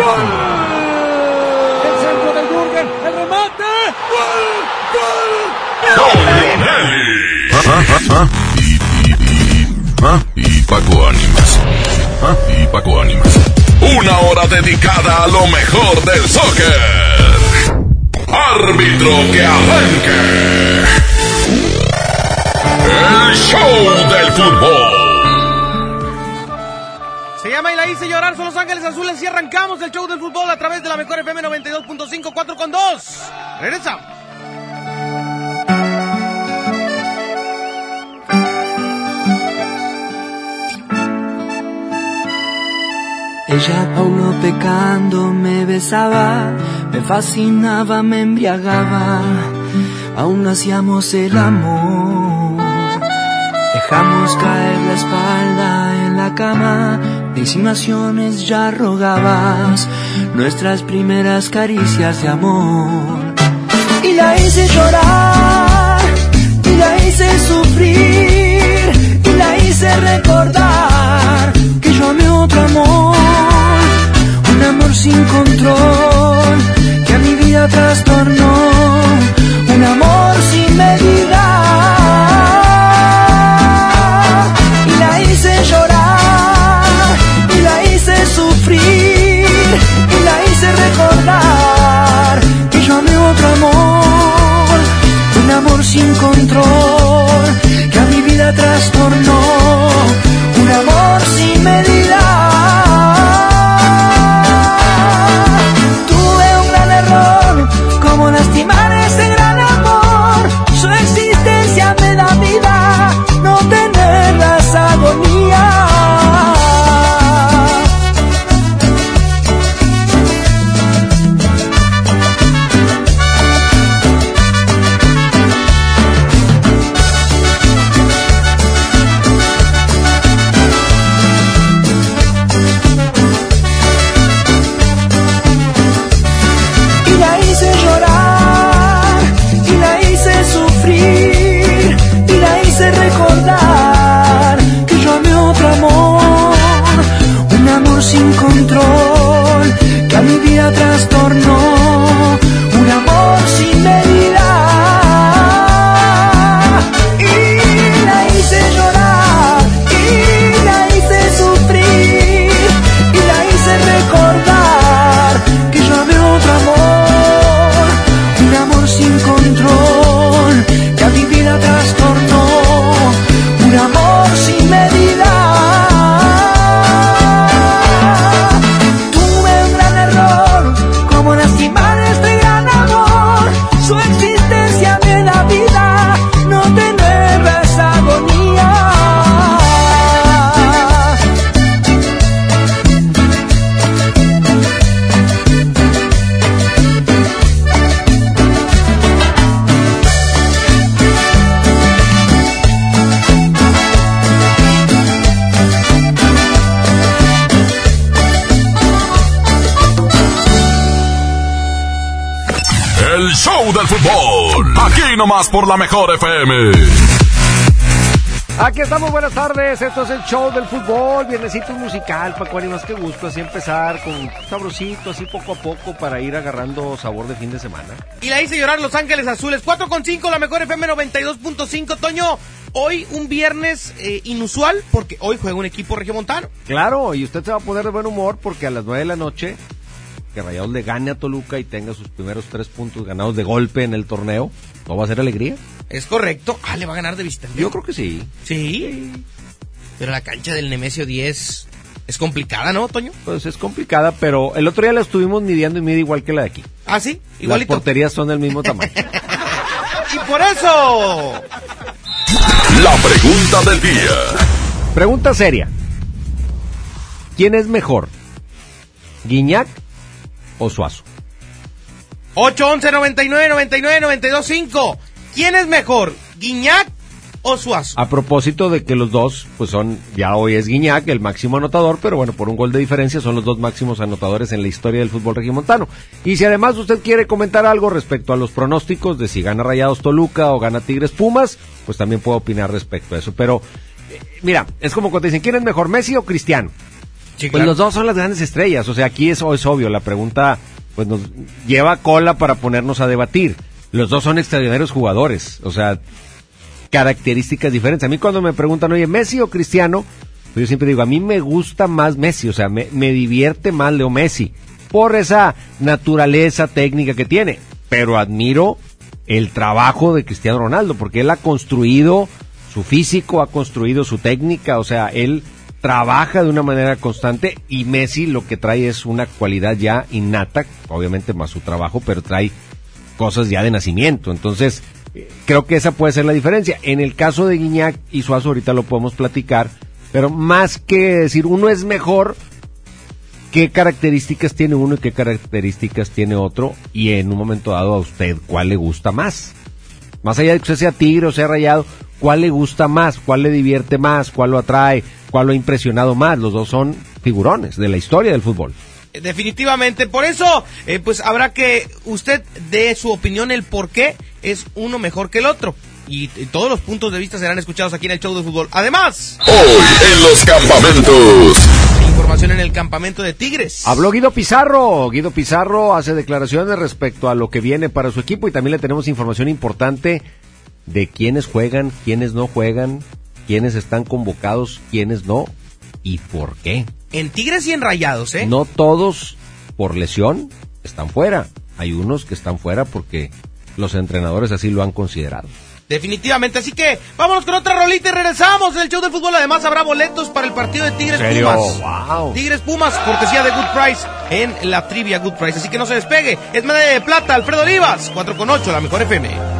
gol. El centro del Jürgen, el remate, gol, gol. Lonelli. Y, Paco Ánimas. Y Paco Ánimas. Una hora dedicada a lo mejor del soccer. Árbitro que arranque. El show del fútbol. Y la hice llorar, son Los Ángeles Azules y arrancamos el show del fútbol a través de la mejor FM 92.5, 4 con 2. Regresamos. Ella aún no pecando me besaba, me fascinaba, me embriagaba, aún hacíamos el amor. Dejamos caer la espalda en la cama, insinuaciones ya rogabas, nuestras primeras caricias de amor. Y la hice llorar, y la hice sufrir, y la hice recordar que yo amé otro amor, nomás por la mejor FM. Aquí estamos, buenas tardes. Esto es el show del fútbol, viernesito musical, Paco Ánimas, qué gusto así empezar con sabrosito, así poco a poco para ir agarrando sabor de fin de semana. Y la hice llorar Los Ángeles Azules, 4 con 5, la mejor FM 92.5. Toño, hoy un viernes eh, inusual porque hoy juega un equipo regiomontano. Claro, y usted se va a poner de buen humor porque a las 9 de la noche que Rayados le gane a Toluca y tenga sus primeros tres puntos ganados de golpe en el torneo, ¿no va a ser alegría? Es correcto. Ah, le va a ganar de visitante. Yo creo que sí. Sí. Pero la cancha del Nemesio 10 es complicada, ¿no, Toño? Pues es complicada, pero el otro día la estuvimos midiendo y mide igual que la de aquí. Ah, sí, Las igualito. porterías son del mismo tamaño. Y por eso. La pregunta del día. Pregunta seria. ¿Quién es mejor? ¿Guiñac o Suazo. 811 99 99 92 5. ¿Quién es mejor, Guiñac o Suazo? A propósito de que los dos, pues son, ya hoy es Guiñac el máximo anotador, pero bueno, por un gol de diferencia son los dos máximos anotadores en la historia del fútbol regimontano. Y si además usted quiere comentar algo respecto a los pronósticos de si gana Rayados Toluca o gana Tigres Pumas, pues también puedo opinar respecto a eso. Pero, eh, mira, es como cuando dicen, ¿quién es mejor, Messi o Cristiano? Sí, Pues los dos son las grandes estrellas, o sea, aquí es, es obvio, la pregunta pues nos lleva cola para ponernos a debatir. Los dos son extraordinarios jugadores, o sea, características diferentes. A mí cuando me preguntan, oye, Messi o Cristiano, pues yo siempre digo, a mí me gusta más Messi, o sea, me, me divierte más Leo Messi, por esa naturaleza técnica que tiene, pero admiro el trabajo de Cristiano Ronaldo, porque él ha construido su físico, ha construido su técnica, o sea, él trabaja de una manera constante y Messi lo que trae es una cualidad ya innata, obviamente más su trabajo, pero trae cosas ya de nacimiento. Entonces, eh, creo que esa puede ser la diferencia. En el caso de Guiñac y Suazo ahorita lo podemos platicar, pero más que decir uno es mejor, qué características tiene uno y qué características tiene otro y en un momento dado a usted cuál le gusta más. Más allá de que usted sea tigre o sea rayado, ¿cuál le gusta más? ¿Cuál le divierte más? ¿Cuál lo atrae? ¿Cuál lo ha impresionado más? Los dos son figurones de la historia del fútbol. Definitivamente, por eso, eh, pues habrá que usted dé su opinión el por qué es uno mejor que el otro. Y, y todos los puntos de vista serán escuchados aquí en el show de fútbol. Además, Hoy en los campamentos. información en el campamento de Tigres. Habló Guido Pizarro. Guido Pizarro hace declaraciones respecto a lo que viene para su equipo y también le tenemos información importante de quiénes juegan, quiénes no juegan, quiénes están convocados, quiénes no y por qué. En Tigres y en Rayados, ¿eh? No todos por lesión están fuera. Hay unos que están fuera porque los entrenadores así lo han considerado. Definitivamente, así que vámonos con otra rolita y regresamos del show del fútbol. Además habrá boletos para el partido de Tigres ¿Serio? Pumas. Wow. Tigres Pumas, cortesía de Good Price en la trivia Good Price. Así que no se despegue. Es medalla de plata, Alfredo Olivas, 4 con 8, la mejor FM.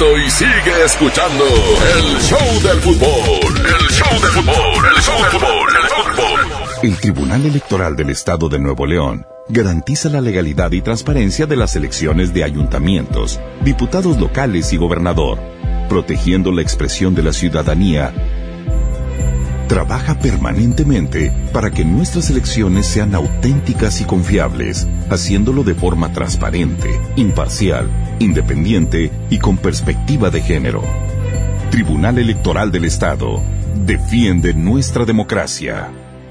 y sigue escuchando el show del fútbol. El show del fútbol, el show del fútbol, el show del fútbol. El Tribunal Electoral del Estado de Nuevo León garantiza la legalidad y transparencia de las elecciones de ayuntamientos, diputados locales y gobernador, protegiendo la expresión de la ciudadanía trabaja permanentemente para que nuestras elecciones sean auténticas y confiables, haciéndolo de forma transparente, imparcial, independiente y con perspectiva de género. Tribunal Electoral del Estado defiende nuestra democracia.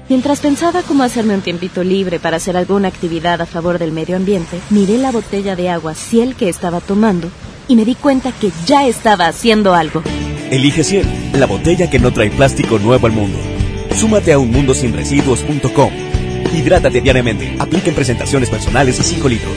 Mientras pensaba cómo hacerme un tiempito libre para hacer alguna actividad a favor del medio ambiente, miré la botella de agua Ciel que estaba tomando y me di cuenta que ya estaba haciendo algo. Elige Ciel, la botella que no trae plástico nuevo al mundo. Súmate a unmundosinresiduos.com. Hidrátate diariamente. Apliquen presentaciones personales y 5 litros.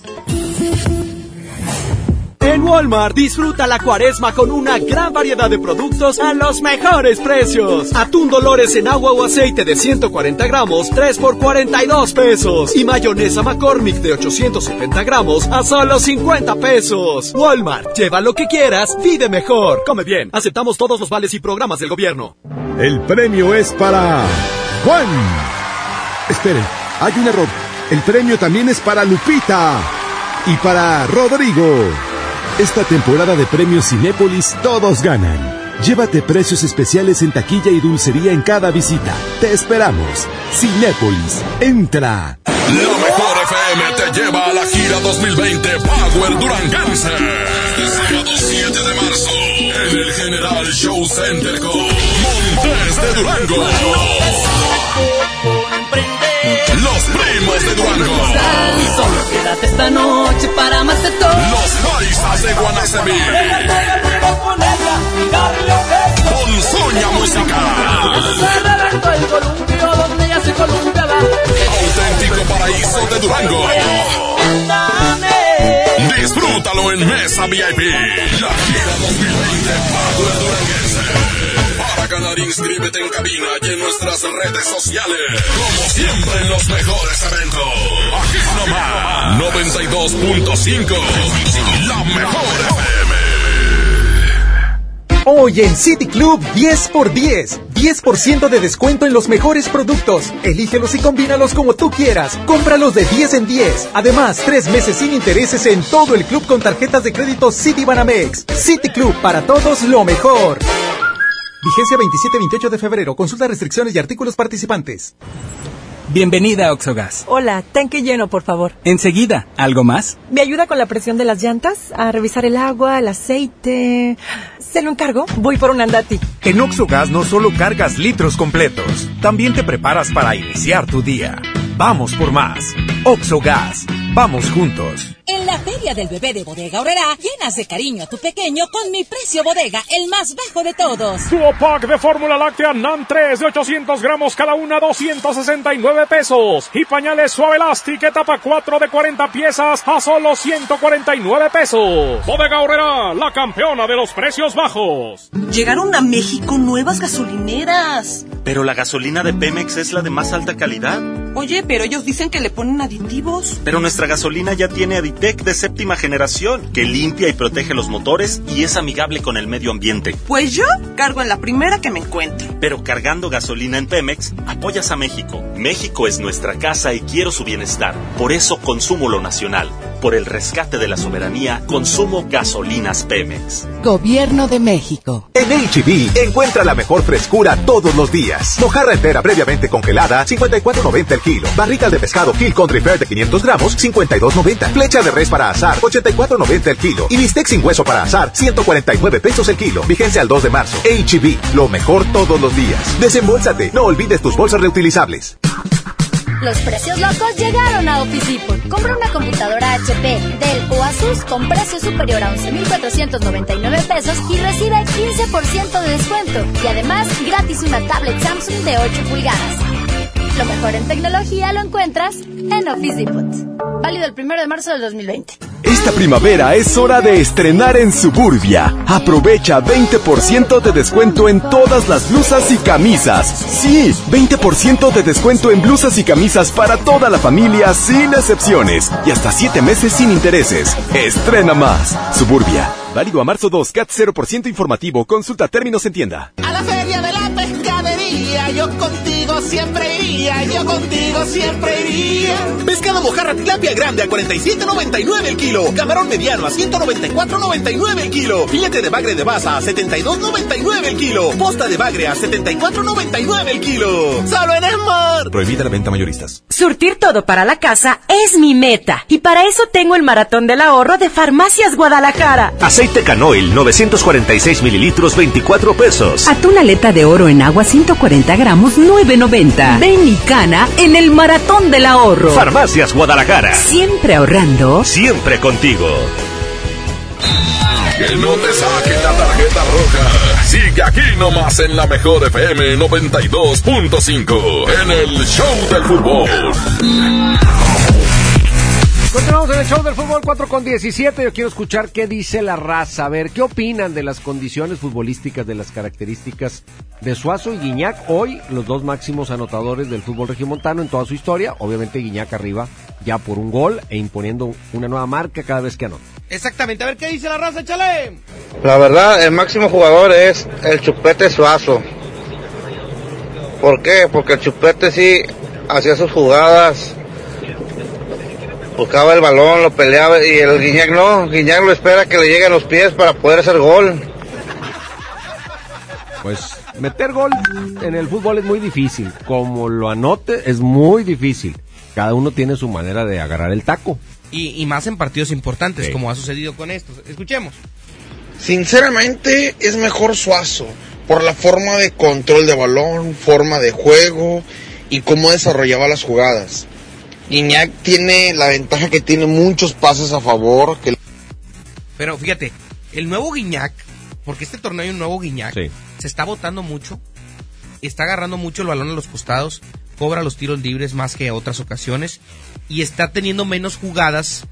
Walmart disfruta la cuaresma con una gran variedad de productos a los mejores precios. Atún Dolores en agua o aceite de 140 gramos, 3 por 42 pesos. Y mayonesa McCormick de 870 gramos a solo 50 pesos. Walmart, lleva lo que quieras, vive mejor. Come bien, aceptamos todos los vales y programas del gobierno. El premio es para Juan. Esperen, hay un error. El premio también es para Lupita y para Rodrigo. Esta temporada de premios Cinépolis todos ganan. Llévate precios especiales en taquilla y dulcería en cada visita. Te esperamos. Cinépolis, entra. La mejor FM te lleva a la gira 2020 Power Duranguense. Sábado 7 de marzo en el General Show Center con Montes de Durango. Los primos de Durango. Solo quédate esta noche para de todo. Los paisas de Guanacemí. Con Soña columpiaba. Auténtico paraíso de Durango. Disfrútalo en Mesa VIP. La gira 2020 Power Duranguense. Ganar, inscríbete en cabina y en nuestras redes sociales. Como siempre en los mejores eventos. Aquí nomás. 92.5. La mejor FM. Hoy en City Club 10 por 10. 10% de descuento en los mejores productos. Elígelos y combínalos como tú quieras. Cómpralos de 10 en 10. Además, tres meses sin intereses en todo el club con tarjetas de crédito City Banamex. City Club para todos lo mejor. Vigencia 27-28 de febrero. Consulta restricciones y artículos participantes. Bienvenida a Oxogas. Hola, tanque lleno, por favor. Enseguida, ¿algo más? ¿Me ayuda con la presión de las llantas? A revisar el agua, el aceite. ¿Se lo encargo? Voy por un andati. En Oxogas no solo cargas litros completos, también te preparas para iniciar tu día. Vamos por más. Oxogas. Vamos juntos. En la Feria del Bebé de Bodega Aurrera, llenas de cariño a tu pequeño con mi precio bodega, el más bajo de todos. Duo pack de fórmula láctea NAN 3 de 800 gramos cada una, 269 pesos. Y pañales suave elástico etapa 4 de 40 piezas a solo 149 pesos. Bodega Aurrera, la campeona de los precios bajos. Llegaron a México nuevas gasolineras. Pero la gasolina de Pemex es la de más alta calidad. Oye, pero ellos dicen que le ponen aditivos. Pero nuestra gasolina ya tiene Aditec de séptima generación, que limpia y protege los motores y es amigable con el medio ambiente. Pues yo cargo en la primera que me encuentre. Pero cargando gasolina en Pemex, apoyas a México. México es nuestra casa y quiero su bienestar. Por eso consumo lo nacional. Por el rescate de la soberanía, consumo gasolinas Pemex. Gobierno de México. En HB, encuentra la mejor frescura todos los días. Mojarra entera previamente congelada, 54.90 el kilo. Barriga de pescado Hill Country Fair de 500 gramos, 52.90. Flecha de res para asar, 84.90 el kilo. Y bistec sin hueso para asar, 149 pesos el kilo. Vigencia al 2 de marzo. HB, lo mejor todos los días. Desembolsate, no olvides tus bolsas reutilizables. Los precios locos llegaron a Office Depot. Compra una computadora HP, Dell o Asus con precio superior a 11.499 pesos y recibe 15% de descuento. Y además, gratis una tablet Samsung de 8 pulgadas. Lo mejor en tecnología lo encuentras en Office Depot. Válido el primero de marzo del 2020. Esta primavera es hora de estrenar en Suburbia. Aprovecha 20% de descuento en todas las blusas y camisas. Sí, 20% de descuento en blusas y camisas para toda la familia sin excepciones. Y hasta 7 meses sin intereses. Estrena más. Suburbia. Válido a marzo 2, CAT 0% informativo. Consulta términos en tienda. A la feria de la pescadería, yo contigo siempre iría, yo contigo siempre iría. Pescado mojarra tilapia grande a 47.99 el kilo. Camarón mediano a 194.99 el kilo. Filete de bagre de baza a 72.99 el kilo. Posta de bagre a 74.99 el kilo. Solo en Esmar. Prohibida la venta mayoristas. Surtir todo para la casa es mi meta. Y para eso tengo el maratón del ahorro de Farmacias Guadalajara. Aceite canoil 946 mililitros 24 pesos. Atún aleta de oro en agua 140 gramos 9.90. Ven y cana en el maratón del ahorro. Farmacias Guadalajara. Siempre ahorrando. Siempre contigo. Que no te saquen la tarjeta roja. Sigue aquí nomás en la mejor FM 92.5 en el Show del Fútbol. Continuamos en el show del fútbol 4 con 17. Yo quiero escuchar qué dice la raza. A ver, ¿qué opinan de las condiciones futbolísticas, de las características de Suazo y Guiñac? Hoy, los dos máximos anotadores del fútbol regiomontano en toda su historia. Obviamente, Guiñac arriba ya por un gol e imponiendo una nueva marca cada vez que anota. Exactamente. A ver, ¿qué dice la raza? Échale. La verdad, el máximo jugador es el Chupete Suazo. ¿Por qué? Porque el Chupete sí hacía sus jugadas buscaba el balón, lo peleaba y el Guiñac no, Guiñac lo espera que le llegue a los pies para poder hacer gol. Pues meter gol en el fútbol es muy difícil, como lo anote es muy difícil. Cada uno tiene su manera de agarrar el taco. Y, y más en partidos importantes, como ha sucedido con estos. Escuchemos. Sinceramente es mejor Suazo, por la forma de control de balón, forma de juego y cómo desarrollaba las jugadas. Guiñac tiene la ventaja que tiene muchos pases a favor. Que... Pero fíjate, el nuevo Guiñac, porque este torneo hay un nuevo Guiñac, Sí. se está botando mucho, está agarrando mucho el balón a los costados, cobra los tiros libres más que otras ocasiones y está teniendo menos jugadas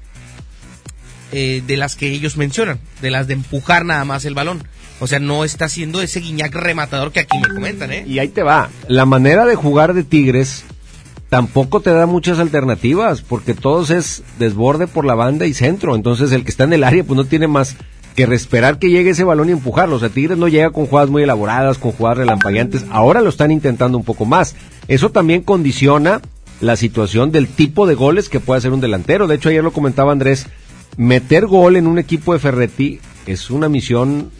eh, de las que ellos mencionan, de las de empujar nada más el balón. O sea, no está haciendo ese Guiñac rematador que aquí me comentan, ¿eh? Y ahí te va. La manera de jugar de Tigres tampoco te da muchas alternativas, porque todos es desborde por la banda y centro. Entonces el que está en el área pues no tiene más que esperar que llegue ese balón y empujarlo. O sea, Tigres no llega con jugadas muy elaboradas, con jugadas relampagueantes. Ahora lo están intentando un poco más. Eso también condiciona la situación del tipo de goles que puede hacer un delantero. De hecho, ayer lo comentaba Andrés, meter gol en un equipo de Ferretti es una misión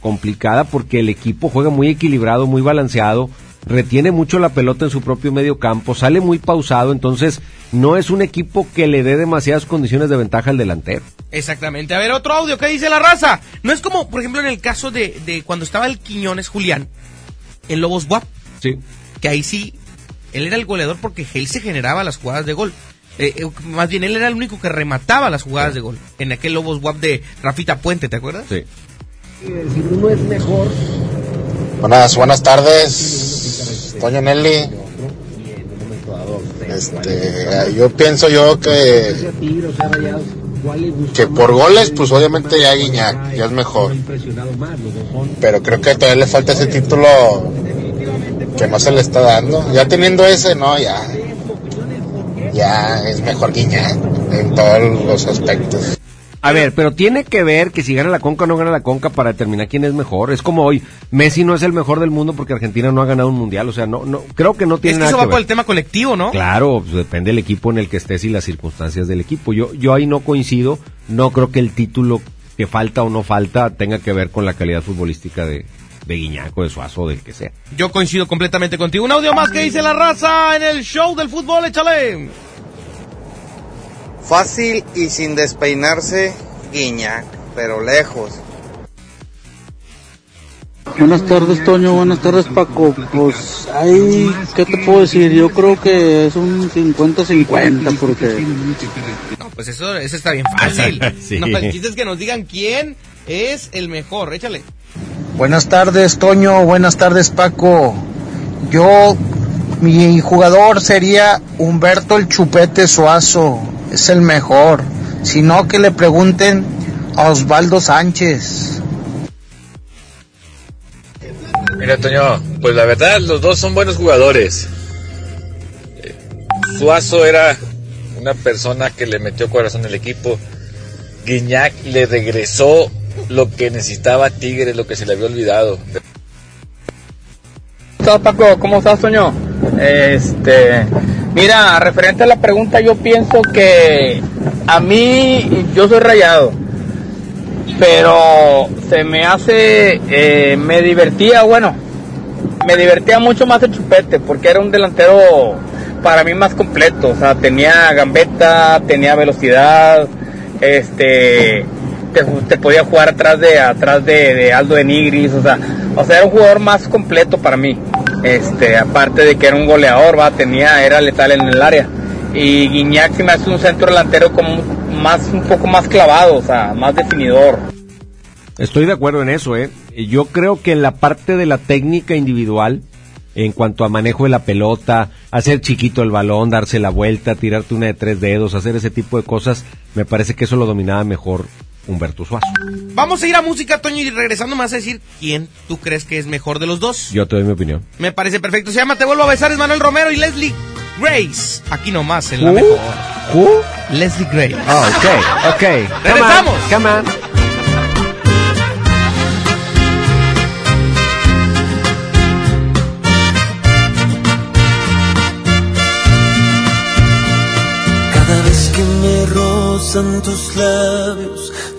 complicada porque el equipo juega muy equilibrado, muy balanceado, retiene mucho la pelota en su propio medio campo, sale muy pausado, entonces no es un equipo que le dé demasiadas condiciones de ventaja al delantero. Exactamente. A ver, otro audio, ¿qué dice la raza? No es como, por ejemplo, en el caso de, de cuando estaba el Quiñones Julián, en Lobos Guap. Sí. Que ahí sí, él era el goleador porque él se generaba las jugadas de gol. Eh, eh, más bien, él era el único que remataba las jugadas de gol. En aquel Lobos Guap de Rafita Puente, ¿te acuerdas? Sí. Si uno es mejor. Buenas, buenas tardes, Toño Nelly. Este, yo pienso yo que, que por goles, pues obviamente ya Guiñac, ya es mejor. Pero creo que todavía le falta ese título que no se le está dando. Ya teniendo ese, no, ya. Ya es mejor Guiñac en todos los aspectos. A ver, pero tiene que ver que si gana la Conca o no gana la Conca para determinar quién es mejor. Es como hoy, Messi no es el mejor del mundo porque Argentina no ha ganado un mundial. O sea, no, no, creo que no tiene Es que nada eso que va por ver. el tema colectivo, ¿no? Claro, pues depende del equipo en el que estés y las circunstancias del equipo. Yo, yo ahí no coincido. No creo que el título que falta o no falta tenga que ver con la calidad futbolística de, de Guiñaco, de Suazo, del que sea. Yo coincido completamente contigo. Un audio más que dice la raza en el show del fútbol, échale. Fácil y sin despeinarse, Guiñac, pero lejos. Buenas tardes, Toño. Buenas tardes, Paco. Pues, ahí, ¿qué te puedo decir? Yo creo que es un 50-50, porque No, pues eso, eso está bien fácil. Sí. No, el chiste es que nos digan quién es el mejor, échale. Buenas tardes, Toño. Buenas tardes, Paco. Yo Mi jugador sería Humberto el Chupete Suazo, es el mejor. Si no, que le pregunten a Osvaldo Sánchez. Mira, Toño, pues la verdad, los dos son buenos jugadores. Eh, Suazo era una persona que le metió corazón al equipo. Guiñac le regresó lo que necesitaba Tigre, lo que se le había olvidado. ¿Cómo estás, Paco? ¿Cómo estás, Toño? Este, mira, referente a la pregunta, yo pienso que a mí, yo soy rayado, pero se me hace, eh, me divertía, bueno, me divertía mucho más el chupete, porque era un delantero para mí más completo, o sea, tenía gambeta, tenía velocidad, este, te, podía jugar atrás de atrás de, de Aldo de Nigris, o sea, o sea, era un jugador más completo para mí. Este, aparte de que era un goleador, va, tenía, era letal en el área. Y Guiñac sí me hace un centro delantero como más, un poco más clavado, o sea, más definidor. Estoy de acuerdo en eso, ¿eh? Yo creo que en la parte de la técnica individual, en cuanto a manejo de la pelota, hacer chiquito el balón, darse la vuelta, tirarte una de tres dedos, hacer ese tipo de cosas, me parece que eso lo dominaba mejor Humberto Suazo. Vamos a ir a música, Toño, y regresando me vas a decir quién tú crees que es mejor de los dos. Yo te doy mi opinión. Me parece perfecto. Se llama Te vuelvo a besar, es Manuel Romero y Leslie Grace. Aquí nomás, en la ¿Who? mejor. ¿Who? Leslie Grace. Ah, ok, ok. Come Regresamos. on, Come on. Cada vez que me rozan tus labios,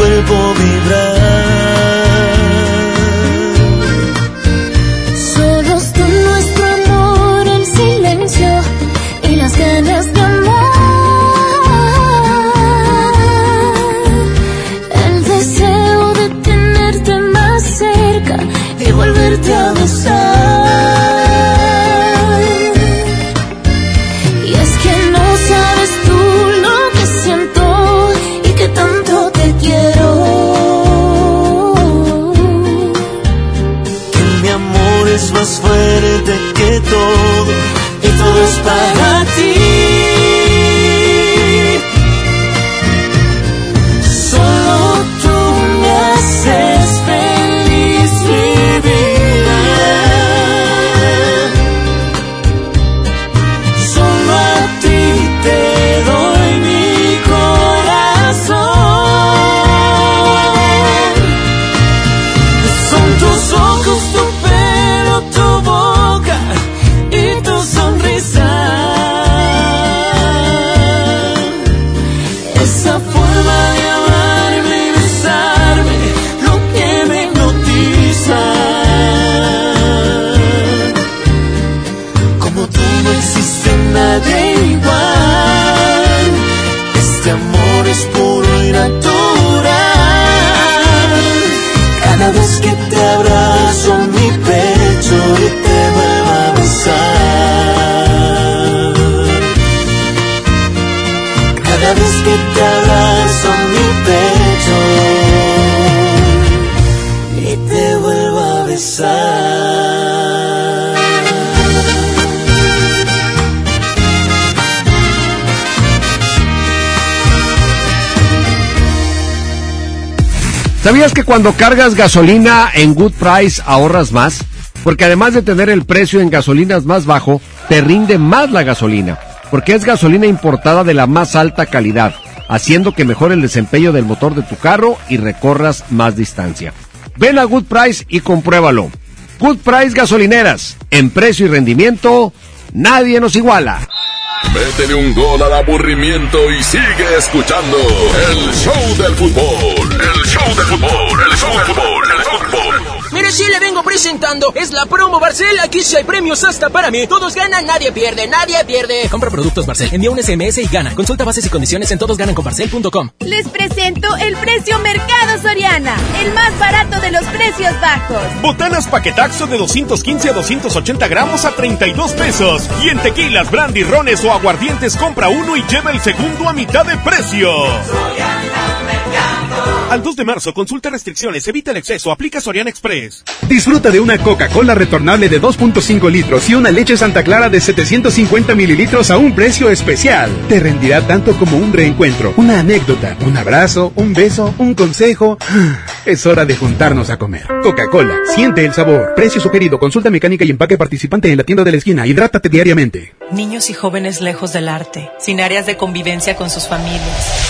Cuerpo vibrar. Y todo es para mi pecho y te vuelvo a besar. ¿Sabías que cuando cargas gasolina en Good Price ahorras más? Porque además de tener el precio en gasolinas más bajo, te rinde más la gasolina. Porque es gasolina importada de la más alta calidad, haciendo que mejore el desempeño del motor de tu carro y recorras más distancia. Ven a Good Price y compruébalo. Good Price Gasolineras, en precio y rendimiento, nadie nos iguala. Métele un gol al aburrimiento y sigue escuchando el show del fútbol. El show del fútbol, el show del fútbol, el show del fútbol. Mire, sí le vengo presentando. Es la promo Barcel. Aquí sí hay premios hasta para mí. Todos ganan, nadie pierde, nadie pierde. Compra productos Barcel, envía un SMS y gana. Consulta bases y condiciones en todosgananconbarcel.com. Les presento el precio Mercado Soriana, el más barato de los precios bajos. Botanas paquetaxo de 215 a 280 gramos a 32 pesos. Y en tequilas, brandy, rones o aguardientes compra uno y lleva el segundo a mitad de precio. Al 2 de marzo, consulta restricciones, evita el exceso, aplica Soriana Express. Disfruta de una Coca-Cola retornable de 2.5 litros y una leche Santa Clara de 750 mililitros a un precio especial. Te rendirá tanto como un reencuentro, una anécdota, un abrazo, un beso, un consejo. Es hora de juntarnos a comer. Coca-Cola, siente el sabor. Precio sugerido, consulta mecánica y empaque participante en la tienda de la esquina. Hidrátate diariamente. Niños y jóvenes lejos del arte, sin áreas de convivencia con sus familias.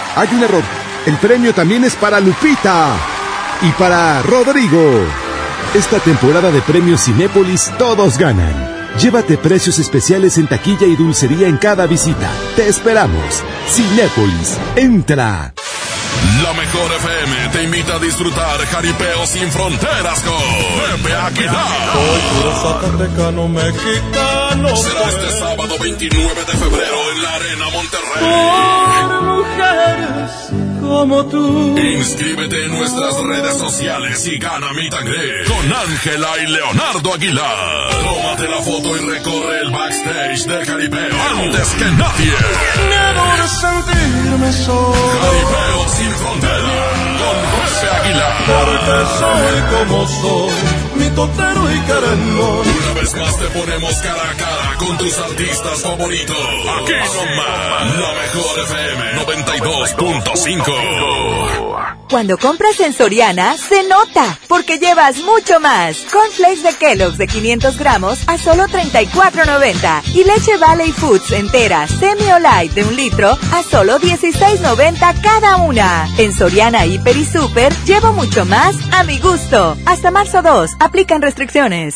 hay un error. El premio también es para Lupita y para Rodrigo. Esta temporada de premios Cinépolis todos ganan. Llévate precios especiales en taquilla y dulcería en cada visita. Te esperamos. Cinépolis, entra. La mejor FM te invita a disfrutar Jaripeo sin fronteras con Pepe Aguilar. Zacatecano mexicano. Será este sábado 29 de febrero en la Arena Monterrey. Por mujeres como tú. Inscríbete en nuestras redes sociales y gana mi tangre con Ángela y Leonardo Aguilar. Tómate la foto y recorre el backstage de Jaripeo antes que nadie. Miedo de sentirme solo. Jaripeo sin frontera con Pepe Aguilar. Porque soy como soy, mi totero y querendón. Una vez más te ponemos cara a cara con tus artistas favoritos. Aquí nomás, la mejor FM 92.5. Cuando compras en Soriana, se nota, porque llevas mucho más. Cornflakes de Kellogg's de 500 gramos a solo 34.90. Y leche Valley Foods entera, semi o light de un litro a solo 16.90 cada una. En Soriana, Hiper y Super, llevo mucho más a mi gusto. Hasta marzo 2, aplican restricciones.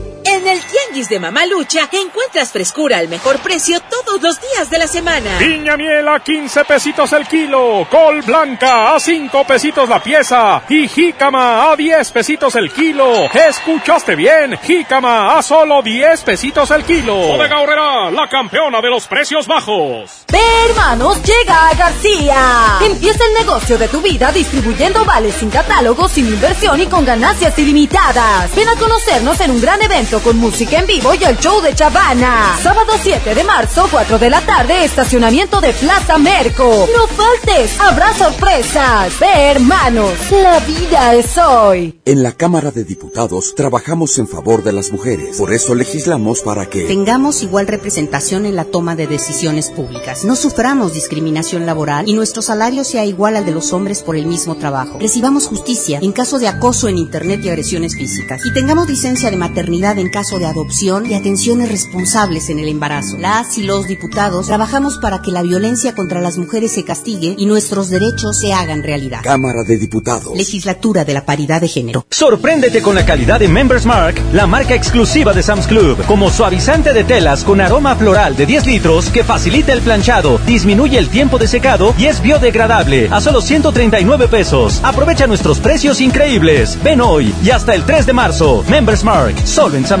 En el Tianguis de Mamalucha encuentras frescura al mejor precio todos los días de la semana. Piña miel a 15 pesitos el kilo, col blanca a 5 pesitos la pieza y jícama a 10 pesitos el kilo. ¿Escuchaste bien? Jícama a solo 10 pesitos el kilo. Bodega Horrera, la campeona de los precios bajos. Ve, hermanos, llega a García. Empieza el negocio de tu vida distribuyendo vales sin catálogo, sin inversión y con ganancias ilimitadas. Ven a conocernos en un gran evento con música en vivo y el show de Chavana. Sábado 7 de marzo, 4 de la tarde, estacionamiento de Plaza Merco. No faltes, habrá sorpresas. Ve, hermanos, la vida es hoy. En la Cámara de Diputados trabajamos en favor de las mujeres. Por eso legislamos para que tengamos igual representación en la toma de decisiones públicas. No suframos discriminación laboral y nuestro salario sea igual al de los hombres por el mismo trabajo. Recibamos justicia en caso de acoso en Internet y agresiones físicas. Y tengamos licencia de maternidad en caso de adopción y atenciones responsables en el embarazo. Las y los diputados trabajamos para que la violencia contra las mujeres se castigue y nuestros derechos se hagan realidad. Cámara de Diputados. Legislatura de la Paridad de Género. Sorpréndete con la calidad de Members Mark, la marca exclusiva de Sam's Club, como suavizante de telas con aroma floral de 10 litros que facilita el planchado, disminuye el tiempo de secado y es biodegradable a solo 139 pesos. Aprovecha nuestros precios increíbles. Ven hoy y hasta el 3 de marzo. Members Mark, solo en Sam's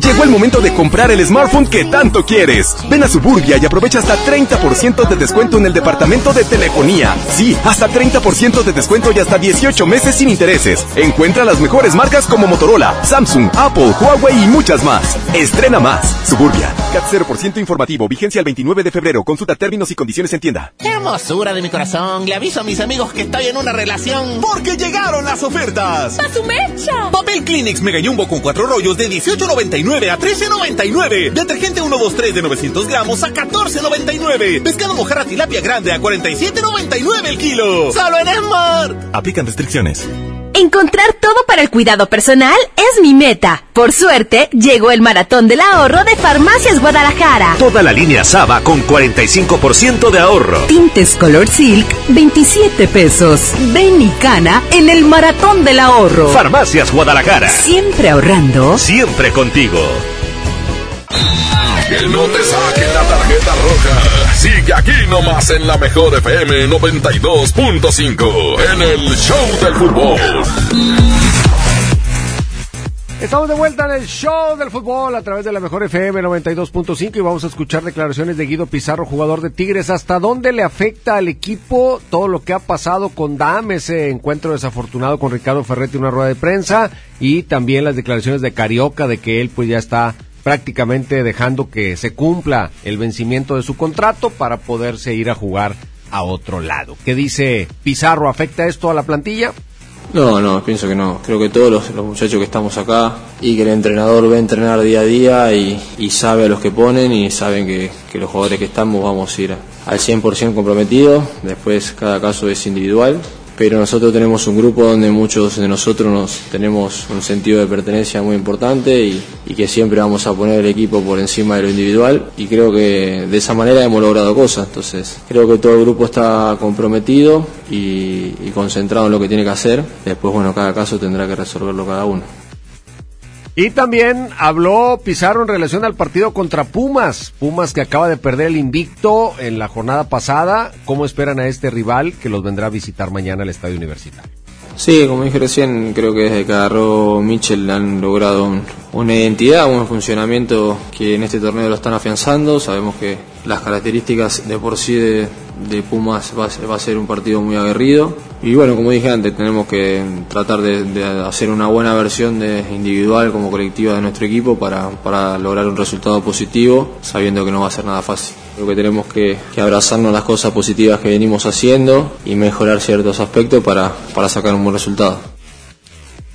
Llegó el momento de comprar el smartphone que tanto quieres. Ven a Suburbia y aprovecha hasta 30% de descuento en el departamento de telefonía. Sí, hasta 30% de descuento y hasta 18 meses sin intereses. Encuentra las mejores marcas como Motorola, Samsung, Apple, Huawei y muchas más. Estrena más. Suburbia. CAT 0% informativo. Vigencia el 29 de febrero. Consulta términos y condiciones en tienda. Hermosura de mi corazón. Le aviso a mis amigos que estoy en una relación. Porque llegaron las ofertas. ¡A su mecha! Papel Kleenex Mega Jumbo con cuatro rollos de 18.99 a 13.99. Detergente 123 de 900 gramos a 14.99. Pescado mojarra tilapia grande a 47.99 el kilo. ¡Solo en Esmar! Aplican restricciones. Encontrar todo para el cuidado personal es mi meta. Por suerte, llegó el maratón del ahorro de Farmacias Guadalajara. Toda la línea Saba con 45% de ahorro. Tintes Color Silk, 27 pesos. Ven y cana en el maratón del ahorro. Farmacias Guadalajara. Siempre ahorrando. Siempre contigo. Que no te saquen la tarjeta roja. Sigue aquí nomás en la mejor FM 92.5 en el Show del Fútbol. Estamos de vuelta en el show del fútbol a través de la mejor FM 92.5 y vamos a escuchar declaraciones de Guido Pizarro, jugador de Tigres. ¿Hasta dónde le afecta al equipo todo lo que ha pasado con Dam, ese encuentro desafortunado con Ricardo Ferretti en una rueda de prensa y también las declaraciones de Carioca de que él pues ya está prácticamente dejando que se cumpla el vencimiento de su contrato para poderse ir a jugar a otro lado? ¿Qué dice Pizarro? ¿Afecta esto a la plantilla? No, no, pienso que no. Creo que todos los, los muchachos que estamos acá y que el entrenador ve entrenar día a día y, y sabe a los que ponen y saben que, que los jugadores que estamos vamos a ir al 100% comprometidos. Después cada caso es individual, pero nosotros tenemos un grupo donde muchos de nosotros nos tenemos un sentido de pertenencia muy importante y, que siempre vamos a poner el equipo por encima de lo individual y creo que de esa manera hemos logrado cosas. Entonces creo que todo el grupo está comprometido y, y concentrado en lo que tiene que hacer. Después, bueno, cada caso tendrá que resolverlo cada uno. Y también habló Pizarro en relación al partido contra Pumas. Pumas que acaba de perder el invicto en la jornada pasada. ¿Cómo esperan a este rival que los vendrá a visitar mañana al Estadio Universitario? Sí, como dije recién, creo que desde que agarró Mitchell han logrado un- una identidad, un funcionamiento que en este torneo lo están afianzando. Sabemos que las características de por sí de, de Pumas va a, ser, un partido muy aguerrido. Y bueno, como dije antes, tenemos que tratar de, de hacer una buena versión de individual como colectiva de nuestro equipo para, para lograr un resultado positivo, sabiendo que no va a ser nada fácil. Creo que tenemos que, que abrazarnos las cosas positivas que venimos haciendo y mejorar ciertos aspectos para, para sacar un buen resultado.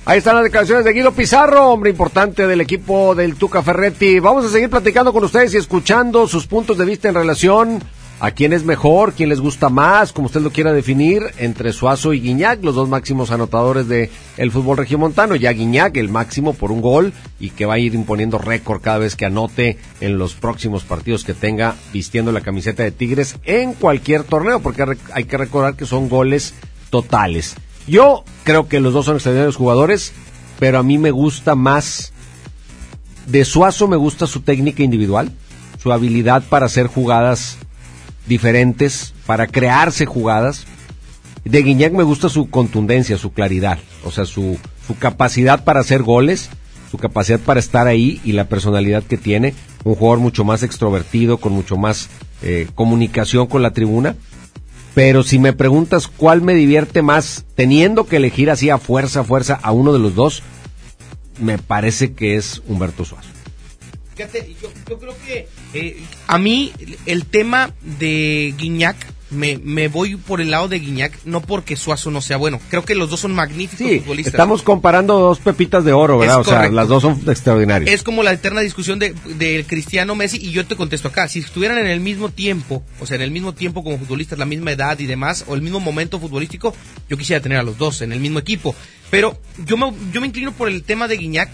Ahí están las declaraciones de Guido Pizarro, hombre importante del equipo del Tuca Ferretti. Vamos a seguir platicando con ustedes y escuchando sus puntos de vista en relación a quién es mejor, quién les gusta más, como usted lo quiera definir, entre Suazo y Guiñac, los dos máximos anotadores del el fútbol regiomontano. Ya Guiñac, el máximo por un gol y que va a ir imponiendo récord cada vez que anote en los próximos partidos que tenga vistiendo la camiseta de Tigres en cualquier torneo, porque hay que recordar que son goles totales. Yo creo que los dos son extraordinarios jugadores, pero a mí me gusta más. De Suazo me gusta su técnica individual, su habilidad para hacer jugadas diferentes, para crearse jugadas. De Guiñac me gusta su contundencia, su claridad, o sea, su, su capacidad para hacer goles, su capacidad para estar ahí y la personalidad que tiene. Un jugador mucho más extrovertido, con mucho más eh, comunicación con la tribuna. Pero si me preguntas cuál me divierte más, teniendo que elegir así a fuerza, fuerza a uno de los dos, me parece que es Humberto Suazo. Fíjate, yo creo que eh, a mí el tema de Guiñac me, me voy por el lado de Guiñac, no porque Suazo no sea bueno. Creo que los dos son magníficos Sí, futbolistas. estamos comparando dos pepitas de oro, ¿verdad? Es o sea, las dos son extraordinarias. Es como la eterna discusión de, de Cristiano Messi y yo te contesto acá. Si estuvieran en el mismo tiempo, o sea, en el mismo tiempo como futbolistas, la misma edad y demás, o el mismo momento futbolístico, yo quisiera tener a los dos en el mismo equipo. Pero yo me, yo me inclino por el tema de Guiñac,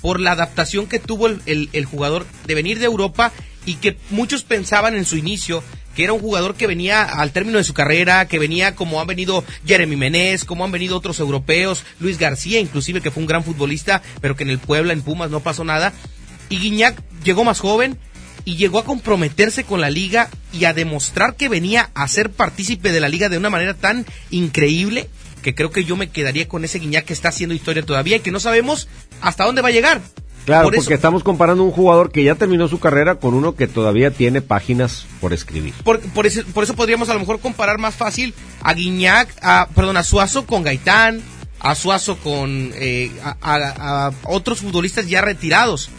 por la adaptación que tuvo el, el- el jugador de venir de Europa y que muchos pensaban en su inicio que era un jugador que venía al término de su carrera, que venía como han venido Jeremy Menez, como han venido otros europeos, Luis García inclusive que fue un gran futbolista, pero que en el Puebla, en Pumas no pasó nada. Y Guiñac llegó más joven y llegó a comprometerse con la liga y a demostrar que venía a ser partícipe de la liga de una manera tan increíble que creo que yo me quedaría con ese Guiñac que está haciendo historia todavía y que no sabemos hasta dónde va a llegar. Claro, Por eso- porque estamos comparando un jugador que ya terminó su carrera con uno que todavía tiene páginas por escribir. Por, por eso, por eso podríamos a lo mejor comparar más fácil a Guiñac, a, perdón, a Suazo con Gaitán, a Suazo con eh, a, a- a otros futbolistas ya retirados.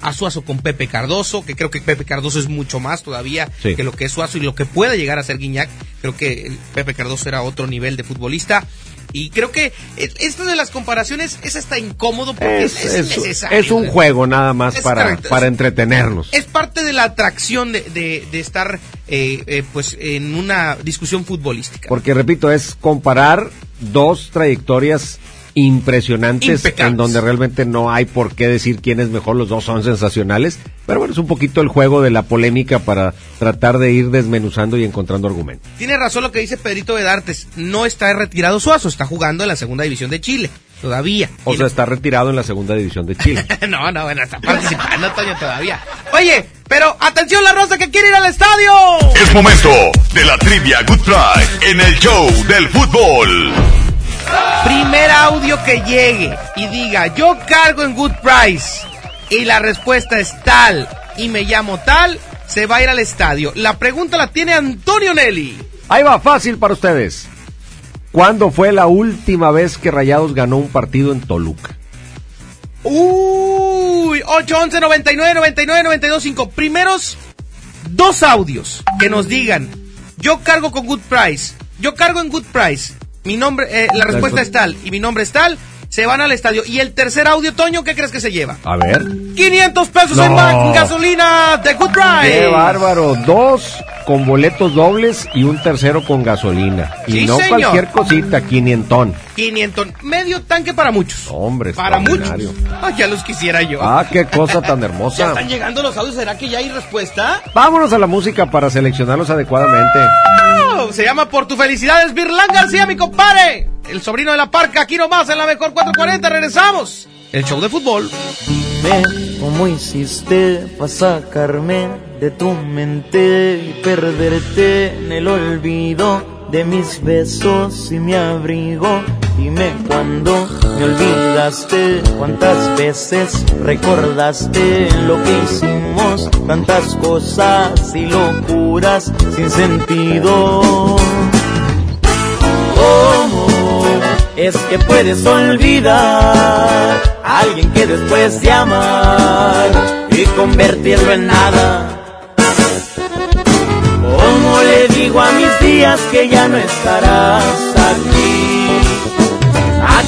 A Suazo con Pepe Cardoso, que creo que Pepe Cardoso es mucho más todavía Sí. que lo que es Suazo y lo que puede llegar a ser Guiñac. Creo que Pepe Cardoso era otro nivel de futbolista. Y creo que eh, esto de las comparaciones es hasta incómodo porque es, Es, es un juego nada más Es para, correcto. para entretenernos. Es parte de la atracción de, de- de estar eh, eh, pues en una discusión futbolística. Porque repito, es comparar dos trayectorias impresionantes Impecables. en donde realmente no hay por qué decir quién es mejor, los dos son sensacionales, pero bueno, es un poquito el juego de la polémica para tratar de ir desmenuzando y encontrando argumentos. Tiene razón lo que dice Pedrito Bedartes. No está retirado Suazo, está jugando en la segunda división de Chile. Todavía. O sea, está retirado en la segunda división de Chile. no, no, bueno, está participando Toño todavía. Oye, pero atención la Rosa que quiere ir al estadio. Es momento de la trivia Good Pride en el show del fútbol. Primer audio que llegue y diga, yo cargo en Good Price y la respuesta es tal y me llamo tal, se va a ir al estadio. La pregunta la tiene Antonio Nelly. Ahí va, fácil para ustedes. ¿Cuándo fue la última vez que Rayados ganó un partido en Toluca? Uy, 8, 11, 99, 99, 92, 5. Primeros dos audios que nos digan, yo cargo con Good Price, yo cargo en Good Price, mi nombre, eh, la respuesta es tal y mi nombre es tal, se van al estadio. Y el tercer audio, Toño, ¿qué crees que se lleva? A ver. 500 pesos en gasolina de Good Price. ¡Qué bárbaro! Dos con boletos dobles y un tercero con gasolina. Y Sí, no señor. cualquier cosita, quinientón. 500, medio tanque para muchos. Hombre, Para muchos. Ay, ya los quisiera yo. Ah, qué cosa tan Ya hermosa. están llegando los audios, ¿será que ya hay respuesta? Vámonos a la música para seleccionarlos adecuadamente. Se llama Por tu felicidad, es García, mi compadre. El sobrino de la parca, aquí nomás en la mejor 440, regresamos. El show de fútbol. Dime cómo hiciste para sacarme de tu mente y perderte en el olvido de mis besos y mi abrigo. Dime cuándo me olvidaste, cuántas veces recordaste lo que hicimos, tantas cosas y locuras sin sentido. ¿Cómo es que puedes olvidar a alguien que después de amar y convertirlo en nada? ¿Cómo le digo a mis días que ya no estarás aquí?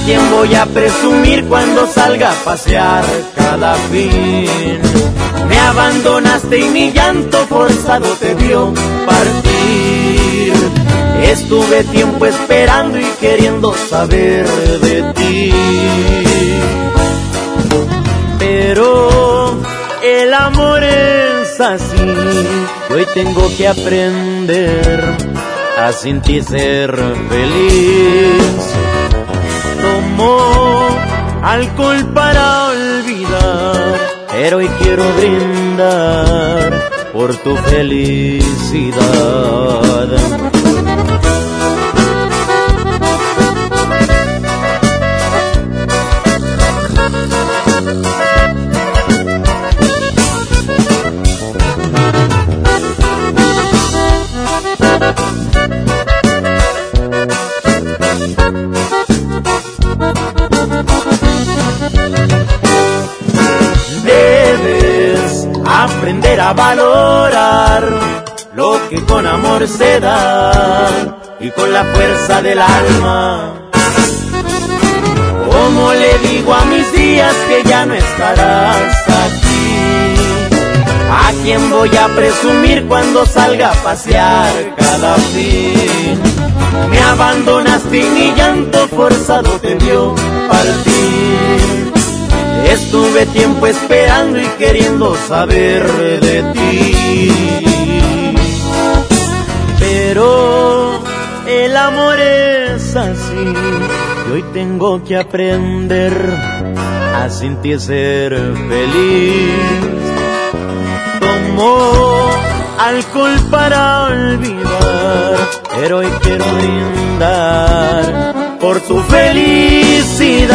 ¿A quién voy a presumir cuando salga a pasear cada fin? Me abandonaste y mi llanto forzado te vio partir. Estuve tiempo esperando y queriendo saber de ti. Pero el amor es así. Hoy tengo que aprender a sin ti ser feliz. Tomo alcohol para olvidar, pero hoy quiero brindar por tu felicidad. Debes aprender a valorar lo que con amor se da y con la fuerza del alma. ¿Cómo le digo a mis días que ya no estarás aquí? ¿A quién voy a presumir cuando salga a pasear cada fin? Me abandonaste y mi llanto forzado te vio partir. Estuve tiempo esperando y queriendo saber de ti. Pero el amor es así y hoy tengo que aprender a sentir ser feliz. Tomo alcohol para olvidar, pero hoy quiero brindar por tu felicidad.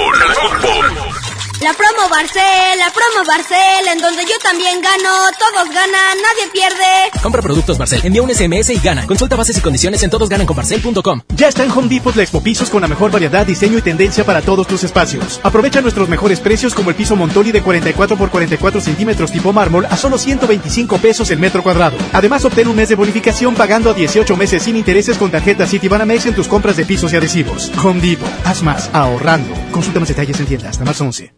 La promo Barcel, la promo Barcel, en donde yo también gano, todos ganan, nadie pierde. Compra productos Barcel, envía un SMS y gana. Consulta bases y condiciones en todosgananconbarcel.com. Ya está en Home Depot la Expo Pisos con la mejor variedad, diseño y tendencia para todos tus espacios. Aprovecha nuestros mejores precios como el piso Montoli de 44 por 44 centímetros tipo mármol a solo 125 pesos el metro cuadrado. Además, obtén un mes de bonificación pagando a 18 meses sin intereses con tarjeta Citibanamex en tus compras de pisos y adhesivos. Home Depot, haz más, ahorrando. Consulta más detalles en tiendas hasta marzo 11.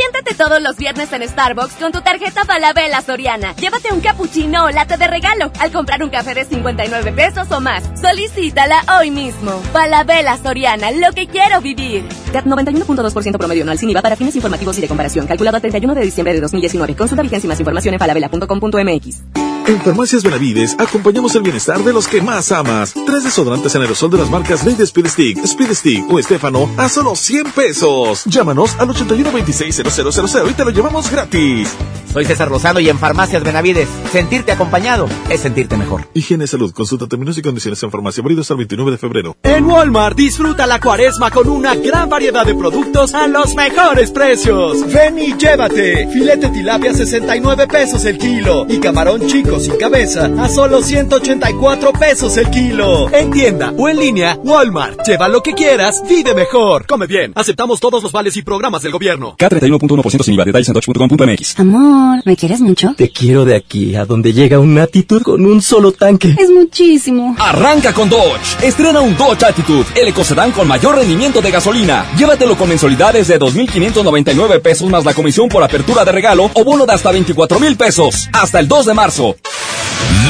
Consiéntete todos los viernes en Starbucks con tu tarjeta Falabella Soriana. Llévate un cappuccino o latte de regalo al comprar un café de 59 pesos o más. Solicítala hoy mismo. Falabella Soriana, lo que quiero vivir. CAT 91.2% promedio anual sin IVA para fines informativos y de comparación. Calculado a 31 de diciembre de 2019. Consulta vigencia y más información en falabella.com.mx. En Farmacias Benavides acompañamos el bienestar de los que más amas. Tres desodorantes en aerosol de las marcas Lady Speed Stick, Speed Stick o Estefano a solo 100 pesos. Llámanos al 81260000 y te lo llevamos gratis. Soy César Lozano y en Farmacias Benavides, sentirte acompañado es sentirte mejor. Higiene Salud, consulta términos y condiciones en farmacia abridos hasta el 29 de febrero. En Walmart disfruta la cuaresma con una gran variedad de productos a los mejores precios. Ven y llévate. Filete tilapia 69 pesos el kilo y camarón chico sin cabeza a solo 184 pesos el kilo. En tienda o en línea, Walmart. Lleva lo que quieras, vive mejor. Come bien. Aceptamos todos los vales y programas del gobierno. K31.1% sin IVA. Detalles en dodge.com.mx. Amor, ¿me quieres mucho? Te quiero de aquí a donde llega un Attitude con un solo tanque. Es muchísimo. Arranca con Dodge. Estrena un Dodge Attitude, el ecocedán con mayor rendimiento de gasolina. Llévatelo con mensualidades de 2.599 pesos más la comisión por apertura de regalo o bono de hasta 24.000 pesos. Hasta el 2 de marzo.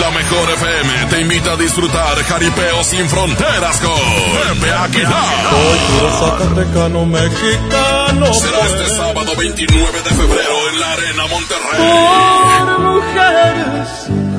La mejor FM te invita a disfrutar Jaripeo sin fronteras con Pepe Aguilar. Zacatecano mexicano. Será este sábado 29 de febrero en la Arena Monterrey. Por mujeres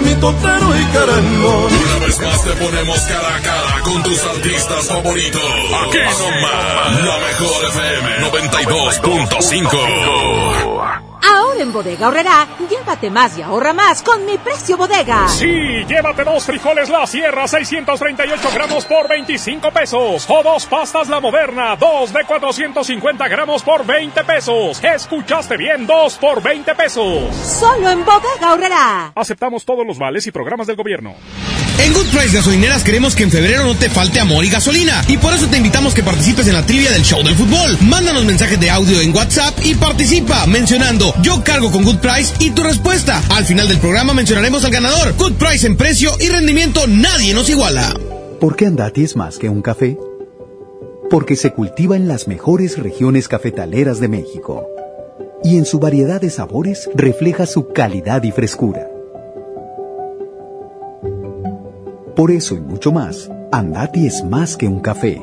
mi totero y carangón. Una vez más te ponemos cara a cara con tus artistas favoritos. Aquí nomás, la mejor FM 92.5. En Bodega Horrera, llévate más y ahorra más con mi precio bodega. Sí, llévate dos frijoles La Sierra 638 gramos por 25 pesos. O dos pastas La Moderna, dos de 450 gramos por 20 pesos. Escuchaste bien, dos por 20 pesos. Solo en Bodega Horrera. Aceptamos todos los vales y programas del gobierno. En Good Price Gasolineras queremos que en febrero no te falte amor y gasolina. Y por eso te invitamos que participes en la trivia del show del fútbol. Mándanos mensajes de audio en WhatsApp y participa mencionando yo cargo con Good Price y tu respuesta. Al final del programa mencionaremos al ganador. Good Price en precio y rendimiento nadie nos iguala. ¿Por qué Andati es más que un café? Porque se cultiva en las mejores regiones cafetaleras de México. Y en su variedad de sabores refleja su calidad y frescura. Por eso y mucho más, Andati es más que un café.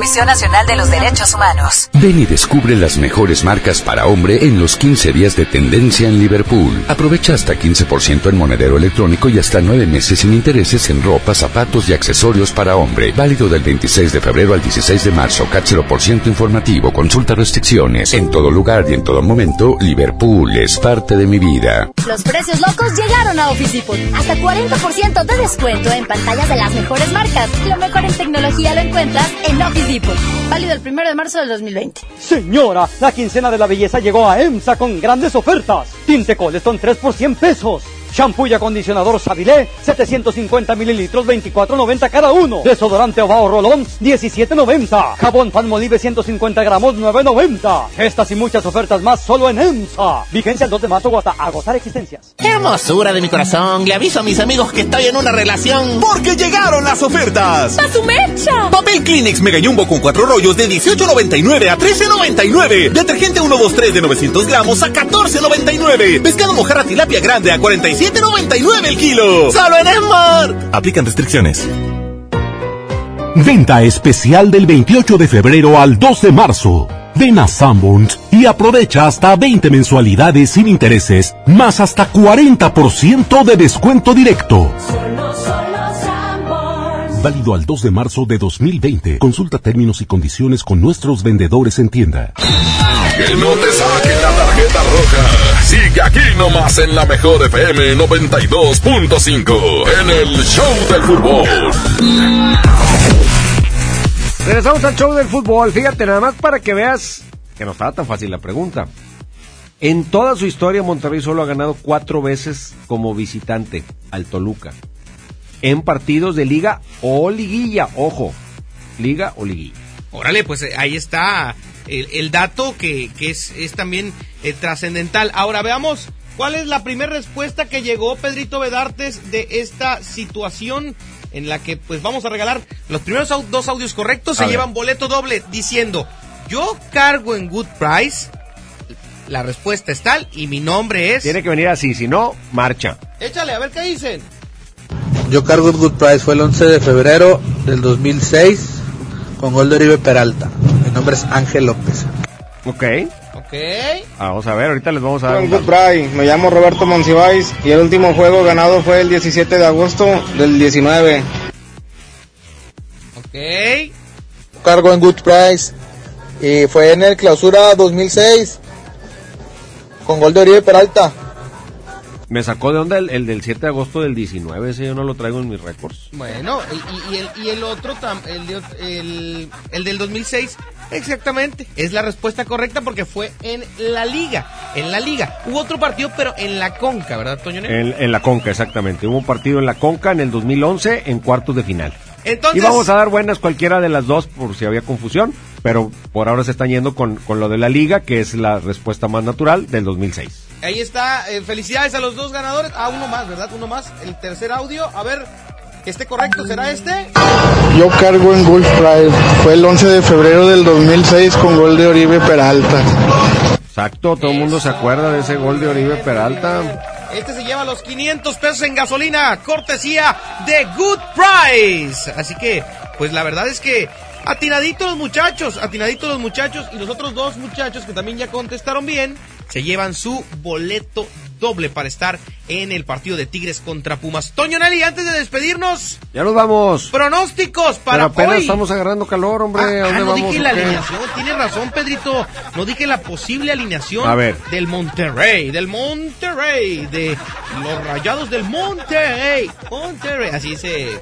Comisión Nacional de los Derechos Humanos. Ven y descubre las mejores marcas para hombre en los 15 días de tendencia en Liverpool. Aprovecha hasta 15% en monedero electrónico y hasta 9 meses sin intereses en ropa, zapatos y accesorios para hombre. Válido del 26 de febrero al 16 de marzo. CAT 0% informativo. Consulta restricciones. En todo lugar y en todo momento, Liverpool es parte de mi vida. Los precios locos llegaron a Office Depot. Hasta 40% de descuento en pantallas de las mejores marcas. Lo mejor en tecnología lo encuentras en Office Depot. Válido el 1 de marzo del 2020. Señora, la quincena de la belleza llegó a EMSA con grandes ofertas. Tinte Coleston 3 por 100 pesos. Shampoo y acondicionador Sabilé, 750 mililitros, 24.90 cada uno. Desodorante Ovao Rolón, 17.90. Jabón Palmolive, 150 gramos, 9.90. Estas y muchas ofertas más solo en EMSA. Vigencia el 2 de marzo o hasta agotar existencias. Hermosura de mi corazón, le aviso a mis amigos que estoy en una relación. Porque llegaron las ofertas. ¡A su mecha! Papel Kleenex Mega Jumbo con cuatro rollos de 18.99 a 13.99. Detergente 123 de 900 gramos a 14.99. Pescado mojarra tilapia grande a 45 7.99 el kilo. ¡Solo en Esmar! Aplican restricciones. Venta especial del 28 de febrero al 2 de marzo. Ven a Sanborns y aprovecha hasta 20 mensualidades sin intereses, más hasta 40% de descuento directo. Válido al 2 de marzo de 2020. Consulta términos y condiciones con nuestros vendedores en tienda. Que no te saquen la tarjeta roja. Sigue aquí nomás en la mejor FM 92.5 en el Show del Fútbol. Regresamos al show del fútbol. Fíjate, nada más para que veas que no estaba tan fácil la pregunta. En toda su historia, Monterrey solo ha ganado cuatro veces como visitante al Toluca. En partidos de liga o liguilla. Ojo, liga o liguilla. Órale, pues eh, ahí está el, el dato que, que es, es también eh, trascendental. Ahora veamos cuál es la primera respuesta que llegó Pedrito Bedartes de esta situación en la que pues vamos a regalar los primeros dos audios correctos, A se ver. llevan boleto doble diciendo yo cargo en Good Price. La respuesta es tal y mi nombre es... Tiene que venir así, si no, marcha. Échale, a ver qué dicen. Yo cargo el Good Price, fue el 11 de febrero del 2006 con gol de Oribe Peralta. Mi nombre es Ángel López. Ok. Ok. Vamos a ver, ahorita les vamos a dar Good Bray, me llamo Roberto Monsiváis y el último juego ganado fue el 17 de agosto del 19. Ok. Cargo en Good Price y fue en el clausura 2006 con gol de Oribe Peralta. Me sacó de onda el, el del 7 de agosto del 19, ese yo no lo traigo en mis récords. Bueno, y, y el, y el otro, tam- el, de ot- el, el del 2006, exactamente, es la respuesta correcta porque fue en la liga, en la liga. Hubo otro partido, pero en la conca, ¿verdad, Toño? Negro? En, en la Conca, exactamente. Hubo un partido en la Conca en el 2011 en cuartos de final. Entonces, Y vamos a dar buenas cualquiera de las dos por si había confusión, pero por ahora se están yendo con, con lo de la liga, que es la respuesta más natural del 2006. Ahí está, eh, felicidades a los dos ganadores. Ah, uno más, ¿verdad? Uno más, el tercer audio. A ver, que esté correcto, ¿será este? Yo cargo en Gulf Pride, fue el 11 de febrero del 2006 con gol de Oribe Peralta. Exacto, todo el mundo se acuerda de ese gol de Oribe Peralta. Este se lleva los 500 pesos en gasolina, cortesía de Good Price. Así que, pues la verdad es que atinaditos los muchachos, atinaditos los muchachos y los otros dos muchachos que también ya contestaron bien, se llevan su boleto doble para estar en el partido de Tigres contra Pumas. Toño Nelly, antes de despedirnos, Ya nos vamos. pronósticos Pero para apenas hoy. estamos agarrando calor, hombre. ¿A Ah, no vamos? dije la alineación, tienes razón, Pedrito. No dije la posible alineación A ver. del Monterrey, del Monterrey, de los rayados del Monterrey. Monterrey, así dice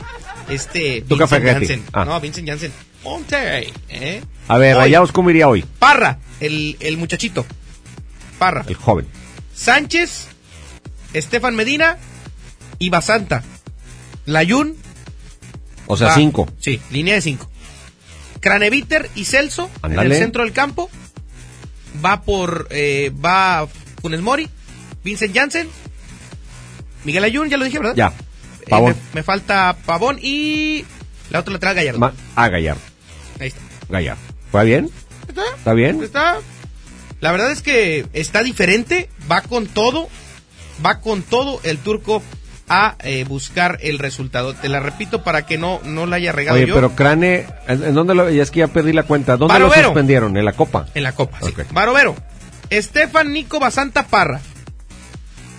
este Tuca Vincent. Janssen. Ah. No, Vincent Janssen. Monterrey, ¿eh? A ver, Hoy, Rayados, ¿cómo iría hoy? Parra, el, el muchachito. Parra. El joven. Sánchez, Estefan Medina y Basanta. Layun. O sea, va- cinco. Sí, línea de cinco. Craneviter y Celso en Ándale. el centro del campo. Va por. eh, va Funes Mori, Vincent Janssen, Miguel Ayun, ya lo dije, ¿verdad? Ya. Eh, Pavón. me, me falta Pavón y. La otra lateral Gallardo. Ma- ah, Gallardo. Ahí está. Gallardo. ¿Va bien? ¿Está bien? Está. La verdad es que está diferente, va con todo, va con todo el turco a eh, buscar el resultado. Te la repito para que no, no la haya regado Oye, yo. pero Crane, ¿en, dónde lo, ya es que ya perdí la cuenta, ¿dónde Barovero. lo suspendieron? ¿En la Copa? En la Copa, sí. Barovero, Estefan Nico Basanta Parra,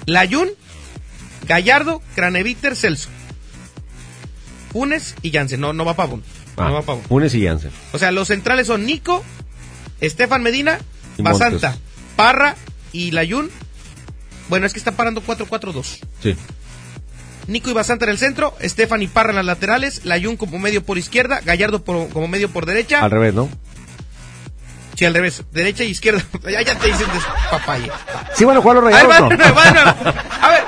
Layun, Gallardo, Craneviter, Celso, Funes y Jansen. No, no va Pavón. Ah, No va Pavón. Funes y Jansen. O sea, los centrales son Nico, Estefan Medina, Basanta, Montes. Parra y Layun. Bueno, es que está parando 4-4-2. Sí. Nico y Basanta en el centro, Estefan y Parra en las laterales, Layun como medio por izquierda, Gallardo por- como medio por derecha. Al revés, ¿no? Sí, al revés, derecha e izquierda. ya, ya te dicen despapalle. Sí a jugar los A ver, rayados, va de ¿no? A ver,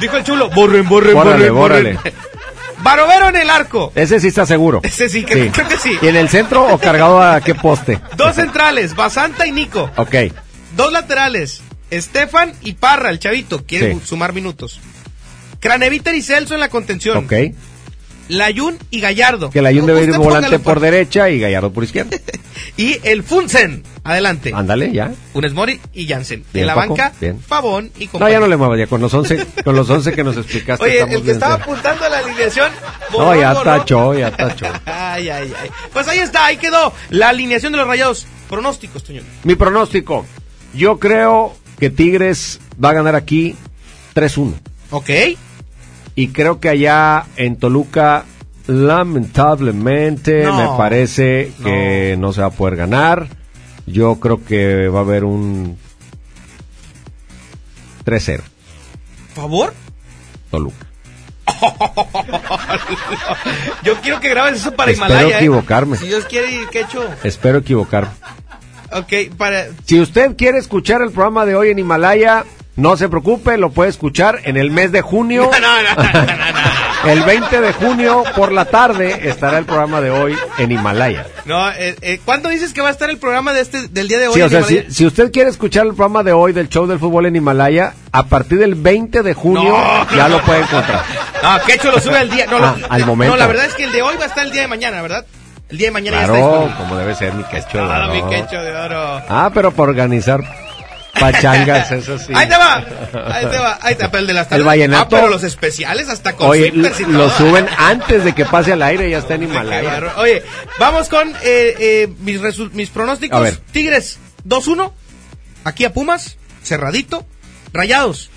dijo el chulo, borren, borren, Bórrale, borren, borren. Barovero en el arco. Ese sí está seguro. Ese sí, creo que sí. ¿Y en el centro o cargado a qué poste? Dos centrales, Basanta y Nico. Ok. Dos laterales, Estefan y Parra, el chavito, quiere Sí. sumar minutos. Craneviter y Celso en la contención. Ok. Layun y Gallardo. Que la Jun debe ir volante por derecha y Gallardo por izquierda. Y el Funsen, adelante. Ándale, ya. Funes Mori y Jansen. Bien, en la Paco, banca, bien. Pavón y No, compañía. ya no le muevas, ya con los 11, con los 11 que nos explicaste. Oye, el que bien. estaba apuntando a la alineación. No, ya borró. tachó, ya tachó. Ay, ay, ay. Pues ahí está, ahí quedó la alineación de los rayados. Pronósticos, Toño. Mi pronóstico. Yo creo que Tigres va a ganar aquí 3-1. Ok. Y creo que allá en Toluca, lamentablemente, No. me parece que no. se va a poder ganar. Yo creo que va a haber un 3-0. ¿Favor? Toluca. Yo quiero que grabes eso para Espero Himalaya. ¿eh? equivocarme. Si Dios quiere, ¿qué hecho? Espero equivocarme. Ok, para. Si usted quiere escuchar el programa de hoy en Himalaya, no se preocupe, lo puede escuchar en el mes de junio. El 20 de junio por la tarde estará el programa de hoy en Himalaya. No, eh, eh, ¿cuándo dices que va a estar el programa de este del día de hoy? Sí, o en sea, si, usted quiere escuchar el programa de hoy del show del fútbol en Himalaya, a partir del 20 de junio No, ya no, lo puede encontrar. Ah, que hecho lo sube al día. No, Ah, lo- al momento. No, la verdad es que el de hoy va a estar el día de mañana, ¿verdad? El día de mañana ya está como debe ser mi quecho. de Ah, mi oro. quecho de oro. Ah, pero para organizar pachangas, eso sí. Ahí te va, ahí te va, ahí te va. El de las tardes- vallenato- Ah, pero los especiales hasta con Oye, y lo suben antes de que pase al aire, ya está en Himalaya. Oye, vamos con eh, eh, mis, mis pronósticos. A ver. Tigres 2-1. Aquí a Pumas, cerradito. Rayados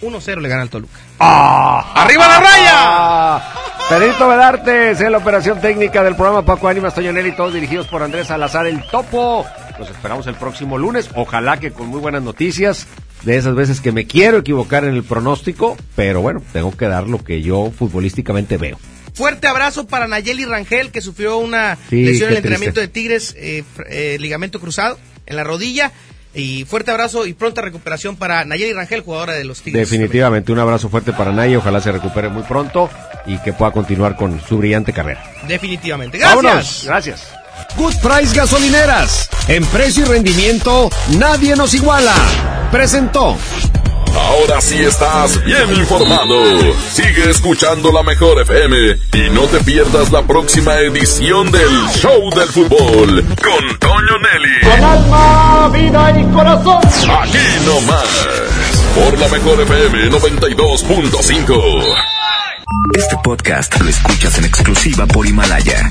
1-0 le gana al Toluca. ¡Arriba la raya! Ah, Pedrito Vedarte es la operación técnica del programa Paco Ánimas, Toñonel y todos dirigidos por Andrés Salazar el Topo. Los esperamos el próximo lunes, ojalá que con muy buenas noticias, de esas veces que me quiero equivocar en el pronóstico, pero bueno, tengo que dar lo que yo futbolísticamente veo. Fuerte abrazo para Nayeli Rangel, que sufrió una Sí, lesión en el entrenamiento triste. de Tigres, eh, eh, ligamento cruzado en la rodilla. Y fuerte abrazo y pronta recuperación para Nayeli Rangel, jugadora de los Tigres. Definitivamente un abrazo fuerte para Nay, ojalá se recupere muy pronto y que pueda continuar con su brillante carrera. Definitivamente. Gracias. Vámonos, gracias. Good Price Gasolineras. En precio y rendimiento, nadie nos iguala. Presentó. Ahora sí estás bien informado. Sigue escuchando la mejor FM y no te pierdas la próxima edición del Show del Fútbol con Toño Nelly. Con alma, vida y corazón. Aquí nomás. Por la mejor FM 92.5. Este podcast lo escuchas en exclusiva por Himalaya.